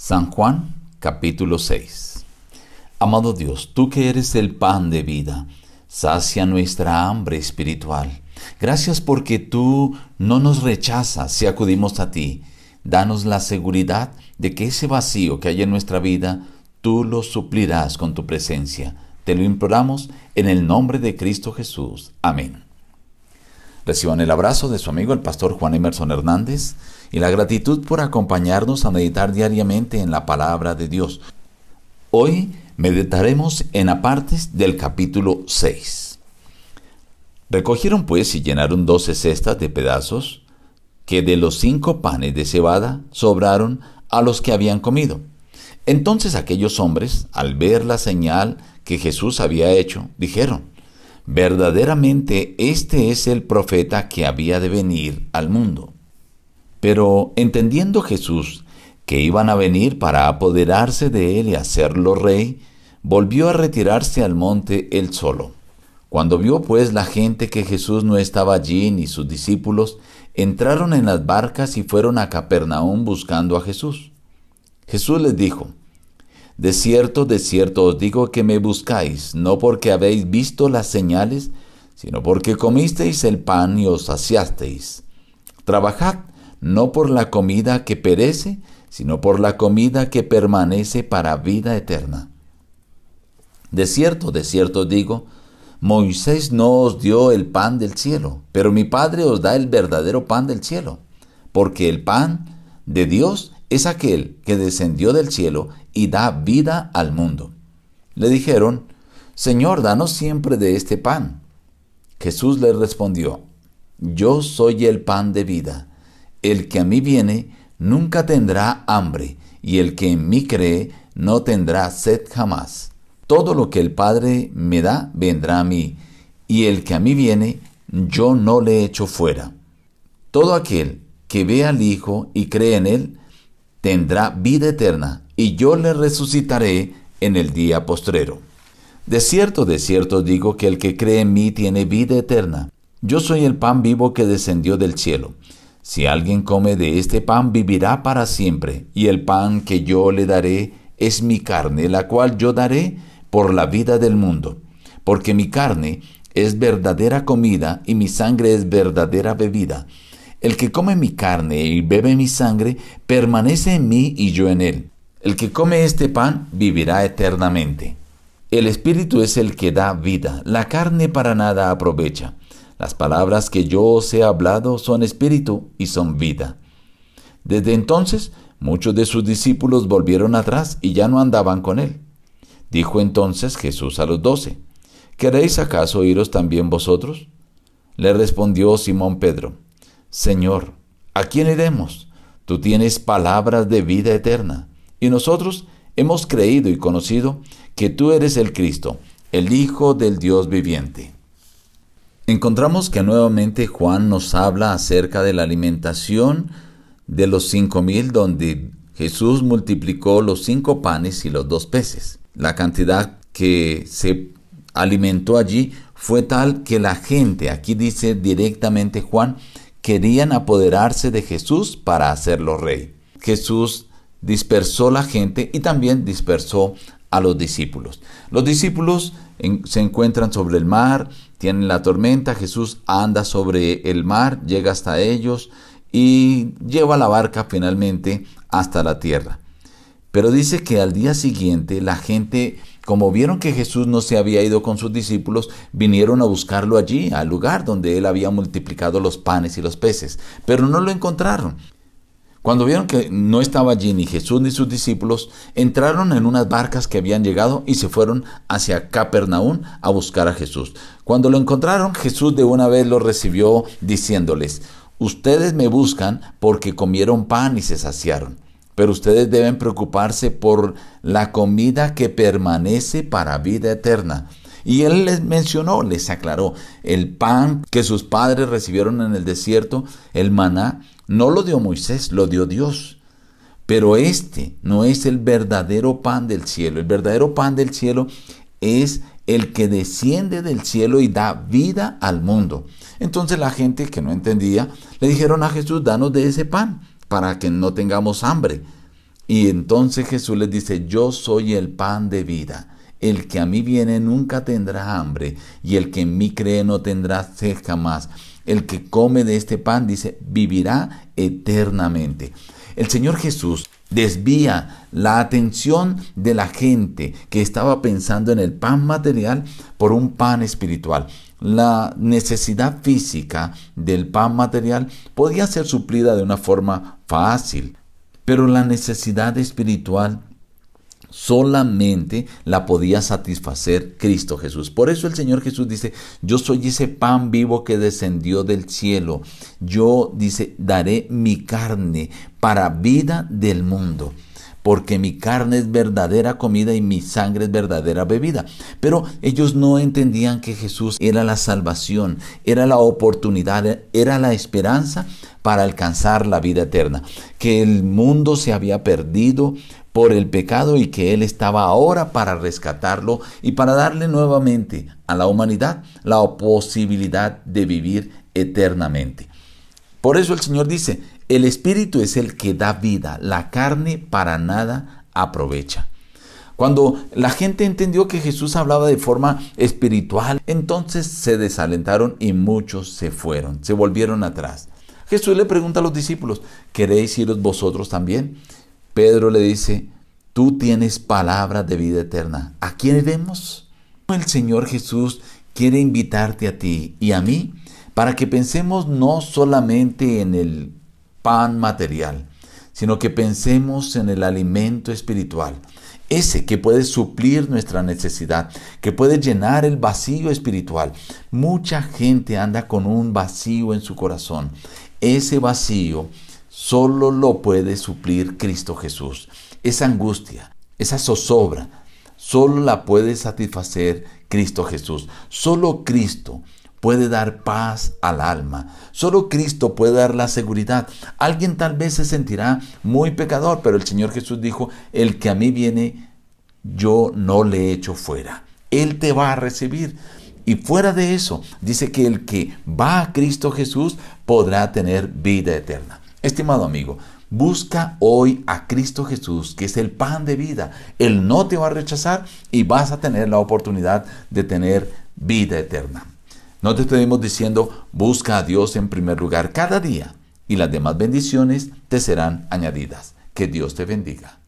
San Juan capítulo 6 Amado Dios, tú que eres el pan de vida, sacia nuestra hambre espiritual. Gracias porque tú no nos rechazas si acudimos a ti. Danos la seguridad de que ese vacío que hay en nuestra vida, tú lo suplirás con tu presencia. Te lo imploramos en el nombre de Cristo Jesús. Amén. Reciban el abrazo de su amigo el pastor Juan Emerson Hernández y la gratitud por acompañarnos a meditar diariamente en la palabra de Dios. Hoy meditaremos en apartes del capítulo 6. Recogieron pues y llenaron doce cestas de pedazos que de los cinco panes de cebada sobraron a los que habían comido. Entonces aquellos hombres, al ver la señal que Jesús había hecho, dijeron, verdaderamente este es el profeta que había de venir al mundo. Pero entendiendo Jesús que iban a venir para apoderarse de él y hacerlo rey, volvió a retirarse al monte él solo. Cuando vio pues la gente que Jesús no estaba allí ni sus discípulos, entraron en las barcas y fueron a Capernaum buscando a Jesús. Jesús les dijo, De cierto, de cierto os digo que me buscáis, no porque habéis visto las señales, sino porque comisteis el pan y os saciasteis. Trabajad no por la comida que perece, sino por la comida que permanece para vida eterna. De cierto, de cierto digo, Moisés no os dio el pan del cielo, pero mi Padre os da el verdadero pan del cielo, porque el pan de Dios es aquel que descendió del cielo y da vida al mundo. Le dijeron, Señor, danos siempre de este pan. Jesús le respondió, Yo soy el pan de vida. El que a mí viene nunca tendrá hambre, y el que en mí cree no tendrá sed jamás. Todo lo que el Padre me da vendrá a mí, y el que a mí viene, yo no le echo fuera. Todo aquel que ve al Hijo y cree en Él, tendrá vida eterna, y yo le resucitaré en el día postrero. De cierto, de cierto digo que el que cree en mí tiene vida eterna. Yo soy el pan vivo que descendió del cielo. Si alguien come de este pan vivirá para siempre, y el pan que yo le daré es mi carne, la cual yo daré por la vida del mundo. Porque mi carne es verdadera comida y mi sangre es verdadera bebida. El que come mi carne y bebe mi sangre permanece en mí y yo en él. El que come este pan vivirá eternamente. El Espíritu es el que da vida, la carne para nada aprovecha. Las palabras que yo os he hablado son espíritu y son vida. Desde entonces muchos de sus discípulos volvieron atrás y ya no andaban con él. Dijo entonces Jesús a los doce, ¿Queréis acaso iros también vosotros? Le respondió Simón Pedro, Señor, ¿a quién iremos? Tú tienes palabras de vida eterna, y nosotros hemos creído y conocido que tú eres el Cristo, el Hijo del Dios viviente. Encontramos que nuevamente Juan nos habla acerca de la alimentación de los cinco mil, donde Jesús multiplicó los cinco panes y los dos peces. La cantidad que se alimentó allí fue tal que la gente, aquí dice directamente Juan, querían apoderarse de Jesús para hacerlo rey. Jesús dispersó la gente y también dispersó a los discípulos. Los discípulos se encuentran sobre el mar, tienen la tormenta, Jesús anda sobre el mar, llega hasta ellos y lleva la barca finalmente hasta la tierra. Pero dice que al día siguiente la gente, como vieron que Jesús no se había ido con sus discípulos, vinieron a buscarlo allí, al lugar donde él había multiplicado los panes y los peces, pero no lo encontraron. Cuando vieron que no estaba allí ni Jesús ni sus discípulos, entraron en unas barcas que habían llegado y se fueron hacia Capernaum a buscar a Jesús. Cuando lo encontraron, Jesús de una vez los recibió diciéndoles, ustedes me buscan porque comieron pan y se saciaron, pero ustedes deben preocuparse por la comida que permanece para vida eterna. Y él les mencionó, les aclaró, el pan que sus padres recibieron en el desierto, el maná, no lo dio Moisés, lo dio Dios. Pero este no es el verdadero pan del cielo. El verdadero pan del cielo es el que desciende del cielo y da vida al mundo. Entonces la gente que no entendía le dijeron a Jesús, danos de ese pan para que no tengamos hambre. Y entonces Jesús les dice, yo soy el pan de vida. El que a mí viene nunca tendrá hambre, y el que en mí cree no tendrá sed jamás. El que come de este pan, dice, vivirá eternamente. El Señor Jesús desvía la atención de la gente que estaba pensando en el pan material por un pan espiritual. La necesidad física del pan material podía ser suplida de una forma fácil, pero la necesidad espiritual solamente la podía satisfacer Cristo Jesús. Por eso el Señor Jesús dice, yo soy ese pan vivo que descendió del cielo. Yo, dice, daré mi carne para vida del mundo porque mi carne es verdadera comida y mi sangre es verdadera bebida. Pero ellos no entendían que Jesús era la salvación, era la oportunidad, era la esperanza para alcanzar la vida eterna, que el mundo se había perdido por el pecado y que Él estaba ahora para rescatarlo y para darle nuevamente a la humanidad la posibilidad de vivir eternamente. Por eso el Señor dice, el Espíritu es el que da vida, la carne para nada aprovecha. Cuando la gente entendió que Jesús hablaba de forma espiritual, entonces se desalentaron y muchos se fueron, se volvieron atrás. Jesús le pregunta a los discípulos, ¿queréis iros vosotros también? Pedro le dice, tú tienes palabras de vida eterna. ¿A quién iremos? El Señor Jesús quiere invitarte a ti y a mí para que pensemos no solamente en el pan material, sino que pensemos en el alimento espiritual, ese que puede suplir nuestra necesidad, que puede llenar el vacío espiritual. Mucha gente anda con un vacío en su corazón. Ese vacío solo lo puede suplir Cristo Jesús. Esa angustia, esa zozobra, solo la puede satisfacer Cristo Jesús. Solo Cristo puede dar paz al alma. Solo Cristo puede dar la seguridad. Alguien tal vez se sentirá muy pecador, pero el Señor Jesús dijo, el que a mí viene, yo no le echo fuera. Él te va a recibir. Y fuera de eso, dice que el que va a Cristo Jesús podrá tener vida eterna. Estimado amigo, busca hoy a Cristo Jesús, que es el pan de vida. Él no te va a rechazar y vas a tener la oportunidad de tener vida eterna. No te estemos diciendo, busca a Dios en primer lugar cada día y las demás bendiciones te serán añadidas. Que Dios te bendiga.